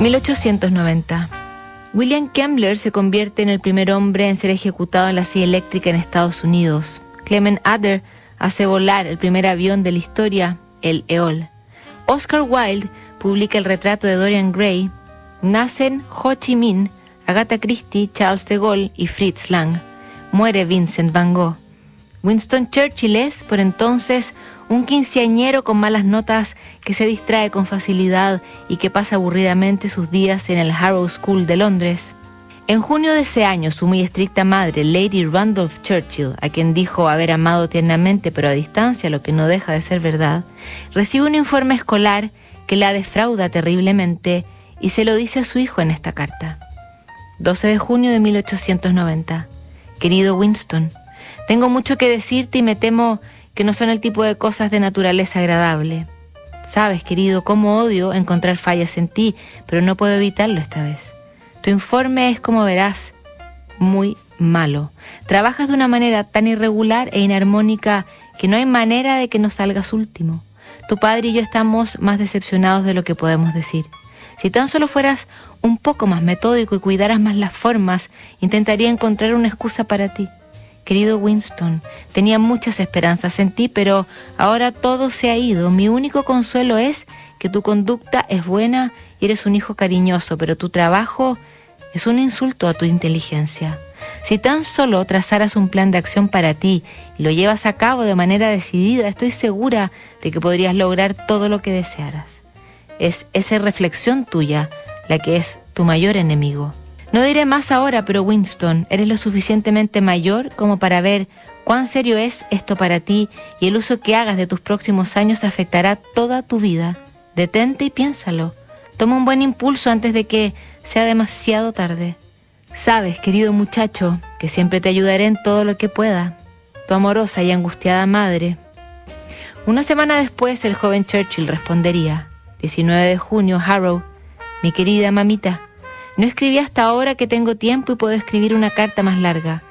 1890. William Kemmler se convierte en el primer hombre en ser ejecutado en la silla eléctrica en Estados Unidos. Clement Adder hace volar el primer avión de la historia, el EOL. Oscar Wilde publica el retrato de Dorian Gray. Nacen Ho Chi Minh, Agatha Christie, Charles de Gaulle y Fritz Lang. Muere Vincent van Gogh. Winston Churchill es, por entonces, un quinceañero con malas notas que se distrae con facilidad y que pasa aburridamente sus días en el Harrow School de Londres. En junio de ese año, su muy estricta madre, Lady Randolph Churchill, a quien dijo haber amado tiernamente pero a distancia, lo que no deja de ser verdad, recibe un informe escolar que la defrauda terriblemente y se lo dice a su hijo en esta carta. 12 de junio de 1890. Querido Winston, tengo mucho que decirte y me temo que no son el tipo de cosas de naturaleza agradable. Sabes, querido, cómo odio encontrar fallas en ti, pero no puedo evitarlo esta vez. Tu informe es, como verás, muy malo. Trabajas de una manera tan irregular e inarmónica que no hay manera de que no salgas último. Tu padre y yo estamos más decepcionados de lo que podemos decir. Si tan solo fueras un poco más metódico y cuidaras más las formas, intentaría encontrar una excusa para ti. Querido Winston, tenía muchas esperanzas en ti, pero ahora todo se ha ido. Mi único consuelo es que tu conducta es buena y eres un hijo cariñoso, pero tu trabajo es un insulto a tu inteligencia. Si tan solo trazaras un plan de acción para ti y lo llevas a cabo de manera decidida, estoy segura de que podrías lograr todo lo que desearas. Es esa reflexión tuya la que es tu mayor enemigo. No diré más ahora, pero Winston, eres lo suficientemente mayor como para ver cuán serio es esto para ti y el uso que hagas de tus próximos años afectará toda tu vida. Detente y piénsalo. Toma un buen impulso antes de que sea demasiado tarde. Sabes, querido muchacho, que siempre te ayudaré en todo lo que pueda. Tu amorosa y angustiada madre. Una semana después, el joven Churchill respondería, 19 de junio, Harrow, mi querida mamita. No escribí hasta ahora que tengo tiempo y puedo escribir una carta más larga.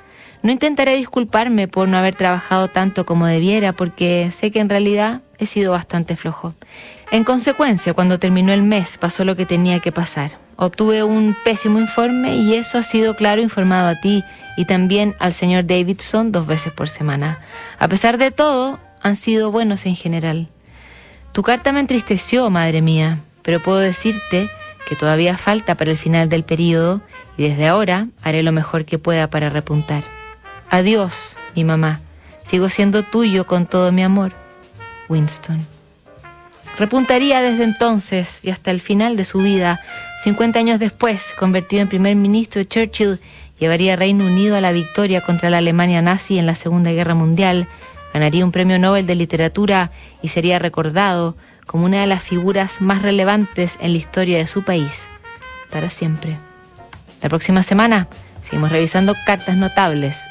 No intentaré disculparme por no haber trabajado tanto como debiera, porque sé que en realidad he sido bastante flojo. En consecuencia, cuando terminó el mes, pasó lo que tenía que pasar. Obtuve un pésimo informe y eso ha sido claro informado a ti y también al señor Davidson dos veces por semana. A pesar de todo, han sido buenos en general. Tu carta me entristeció, madre mía, pero puedo decirte que todavía falta para el final del periodo y desde ahora haré lo mejor que pueda para repuntar. Adiós, mi mamá. Sigo siendo tuyo con todo mi amor. Winston. Repuntaría desde entonces y hasta el final de su vida. 50 años después, convertido en primer ministro, Churchill llevaría a Reino Unido a la victoria contra la Alemania nazi en la Segunda Guerra Mundial, ganaría un premio Nobel de Literatura y sería recordado como una de las figuras más relevantes en la historia de su país, para siempre. La próxima semana seguimos revisando cartas notables